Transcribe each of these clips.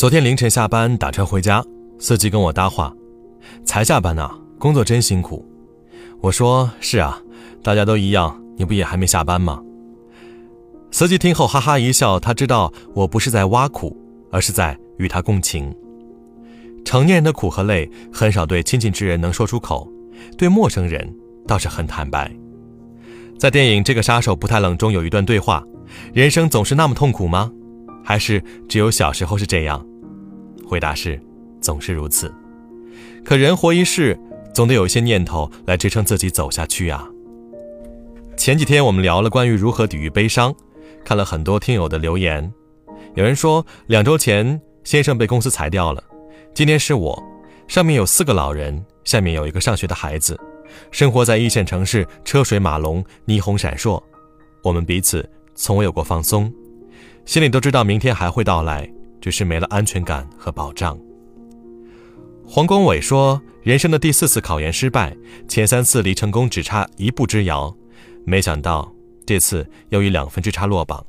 昨天凌晨下班打车回家，司机跟我搭话：“才下班呢，工作真辛苦。”我说：“是啊，大家都一样，你不也还没下班吗？”司机听后哈哈一笑，他知道我不是在挖苦，而是在与他共情。成年人的苦和累很少对亲近之人能说出口，对陌生人倒是很坦白。在电影《这个杀手不太冷》中有一段对话：“人生总是那么痛苦吗？还是只有小时候是这样？”回答是，总是如此。可人活一世，总得有一些念头来支撑自己走下去啊。前几天我们聊了关于如何抵御悲伤，看了很多听友的留言。有人说，两周前先生被公司裁掉了，今天是我，上面有四个老人，下面有一个上学的孩子，生活在一线城市，车水马龙，霓虹闪烁。我们彼此从未有过放松，心里都知道明天还会到来。只是没了安全感和保障。黄光伟说：“人生的第四次考研失败，前三次离成功只差一步之遥，没想到这次又以两分之差落榜。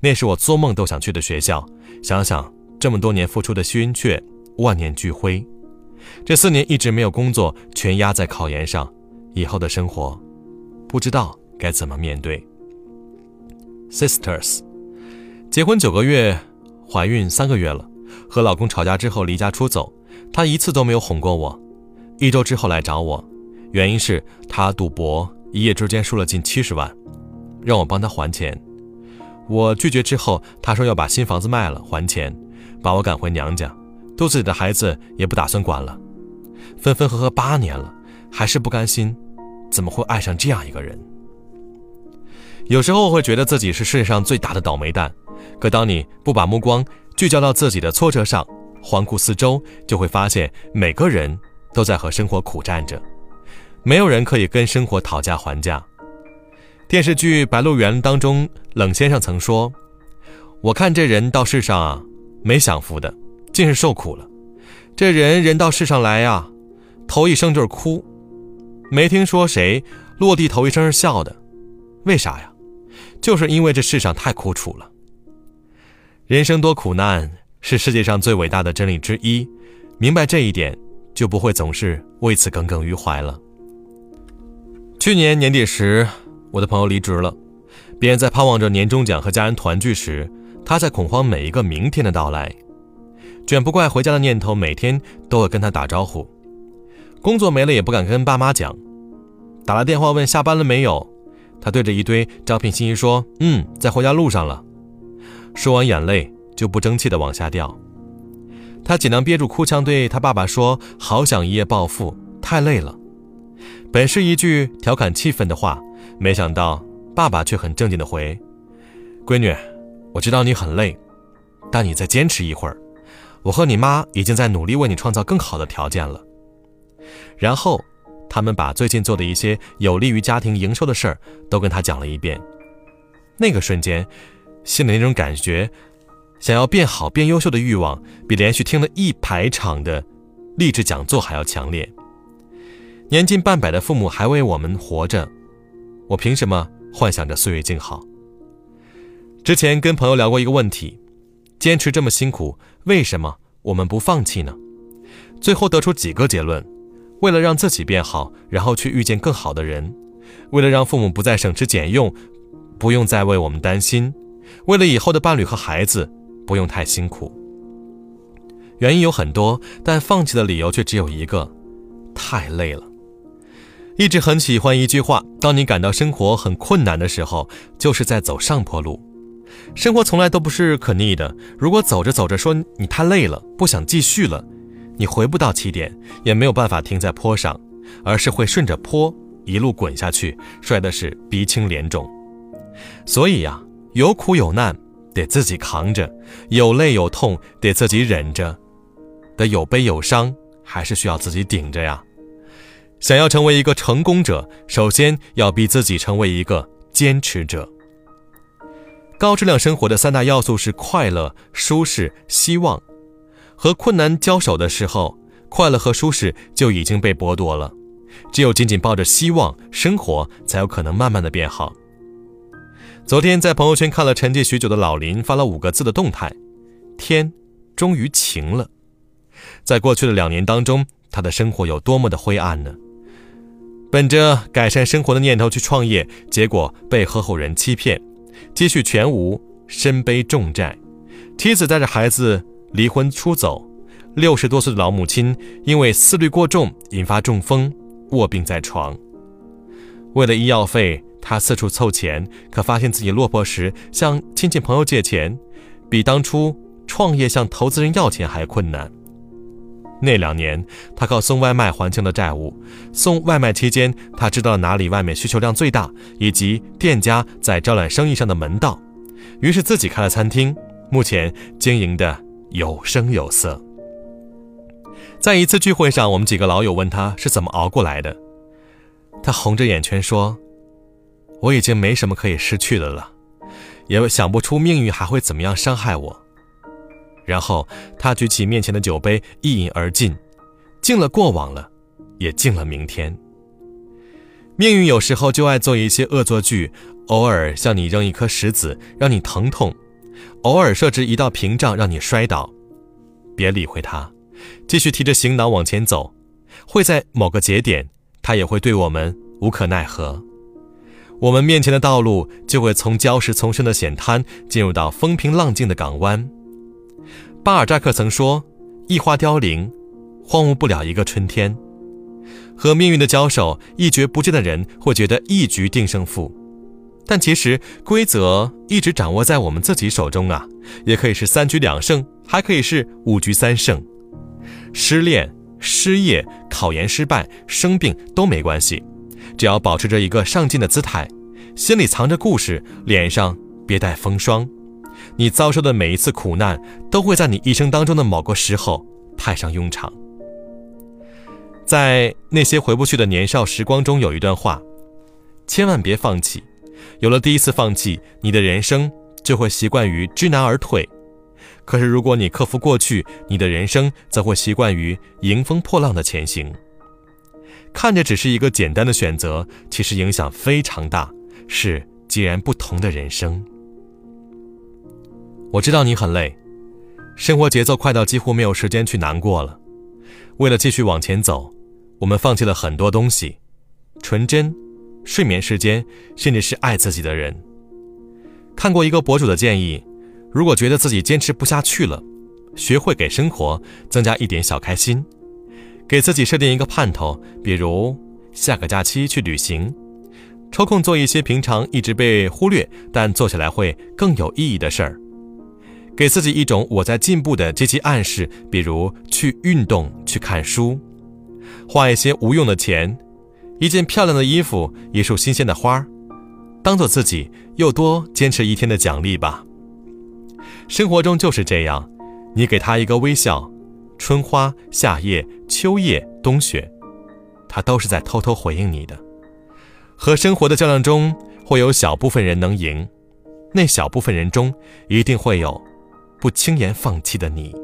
那是我做梦都想去的学校，想想这么多年付出的心血，万念俱灰。这四年一直没有工作，全压在考研上，以后的生活不知道该怎么面对。” Sisters，结婚九个月。怀孕三个月了，和老公吵架之后离家出走，她一次都没有哄过我。一周之后来找我，原因是她赌博，一夜之间输了近七十万，让我帮她还钱。我拒绝之后，她说要把新房子卖了还钱，把我赶回娘家，肚子里的孩子也不打算管了。分分合合八年了，还是不甘心，怎么会爱上这样一个人？有时候会觉得自己是世界上最大的倒霉蛋。可当你不把目光聚焦到自己的挫折上，环顾四周，就会发现每个人都在和生活苦战着，没有人可以跟生活讨价还价。电视剧《白鹿原》当中，冷先生曾说：“我看这人到世上啊，没享福的，尽是受苦了。这人人到世上来呀，头一声就是哭，没听说谁落地头一声是笑的，为啥呀？就是因为这世上太苦楚了。”人生多苦难是世界上最伟大的真理之一，明白这一点，就不会总是为此耿耿于怀了。去年年底时，我的朋友离职了，别人在盼望着年终奖和家人团聚时，他在恐慌每一个明天的到来。卷不怪回家的念头，每天都会跟他打招呼。工作没了也不敢跟爸妈讲，打了电话问下班了没有，他对着一堆招聘信息说：“嗯，在回家路上了。”说完，眼泪就不争气地往下掉。他尽量憋住哭腔，对他爸爸说：“好想一夜暴富，太累了。”本是一句调侃气氛的话，没想到爸爸却很正经地回：“闺女，我知道你很累，但你再坚持一会儿，我和你妈已经在努力为你创造更好的条件了。”然后，他们把最近做的一些有利于家庭营收的事儿都跟他讲了一遍。那个瞬间。心里那种感觉，想要变好、变优秀的欲望，比连续听了一排场的励志讲座还要强烈。年近半百的父母还为我们活着，我凭什么幻想着岁月静好？之前跟朋友聊过一个问题：坚持这么辛苦，为什么我们不放弃呢？最后得出几个结论：为了让自己变好，然后去遇见更好的人；为了让父母不再省吃俭用，不用再为我们担心。为了以后的伴侣和孩子不用太辛苦，原因有很多，但放弃的理由却只有一个：太累了。一直很喜欢一句话：当你感到生活很困难的时候，就是在走上坡路。生活从来都不是可逆的。如果走着走着说你太累了，不想继续了，你回不到起点，也没有办法停在坡上，而是会顺着坡一路滚下去，摔的是鼻青脸肿。所以呀。有苦有难得自己扛着，有累有痛得自己忍着，得有悲有伤还是需要自己顶着呀。想要成为一个成功者，首先要逼自己成为一个坚持者。高质量生活的三大要素是快乐、舒适、希望。和困难交手的时候，快乐和舒适就已经被剥夺了，只有紧紧抱着希望，生活才有可能慢慢的变好。昨天在朋友圈看了沉寂许久的老林发了五个字的动态：天终于晴了。在过去的两年当中，他的生活有多么的灰暗呢？本着改善生活的念头去创业，结果被合伙人欺骗，积蓄全无，身背重债，妻子带着孩子离婚出走，六十多岁的老母亲因为思虑过重引发中风，卧病在床。为了医药费，他四处凑钱，可发现自己落魄时向亲戚朋友借钱，比当初创业向投资人要钱还困难。那两年，他靠送外卖还清了债务。送外卖期间，他知道了哪里外卖需求量最大，以及店家在招揽生意上的门道，于是自己开了餐厅，目前经营的有声有色。在一次聚会上，我们几个老友问他是怎么熬过来的，他红着眼圈说：“我已经没什么可以失去的了，也想不出命运还会怎么样伤害我。”然后他举起面前的酒杯，一饮而尽，敬了过往了，也敬了明天。命运有时候就爱做一些恶作剧，偶尔向你扔一颗石子，让你疼痛；偶尔设置一道屏障，让你摔倒。别理会他，继续提着行囊往前走。会在某个节点，他也会对我们无可奈何。我们面前的道路就会从礁石丛生的险滩，进入到风平浪静的港湾。巴尔扎克曾说：“一花凋零，荒芜不了一个春天。”和命运的交手，一蹶不振的人会觉得一局定胜负，但其实规则一直掌握在我们自己手中啊！也可以是三局两胜，还可以是五局三胜。失恋、失业、考研失败、生病都没关系，只要保持着一个上进的姿态，心里藏着故事，脸上别带风霜。你遭受的每一次苦难，都会在你一生当中的某个时候派上用场。在那些回不去的年少时光中，有一段话：千万别放弃。有了第一次放弃，你的人生就会习惯于知难而退；可是如果你克服过去，你的人生则会习惯于迎风破浪的前行。看着只是一个简单的选择，其实影响非常大，是截然不同的人生。我知道你很累，生活节奏快到几乎没有时间去难过了。为了继续往前走，我们放弃了很多东西：纯真、睡眠时间，甚至是爱自己的人。看过一个博主的建议，如果觉得自己坚持不下去了，学会给生活增加一点小开心，给自己设定一个盼头，比如下个假期去旅行，抽空做一些平常一直被忽略但做起来会更有意义的事儿。给自己一种我在进步的积极暗示，比如去运动、去看书，花一些无用的钱，一件漂亮的衣服，一束新鲜的花儿，当做自己又多坚持一天的奖励吧。生活中就是这样，你给他一个微笑，春花、夏叶、秋叶、冬雪，他都是在偷偷回应你的。和生活的较量中，会有小部分人能赢，那小部分人中，一定会有。不轻言放弃的你。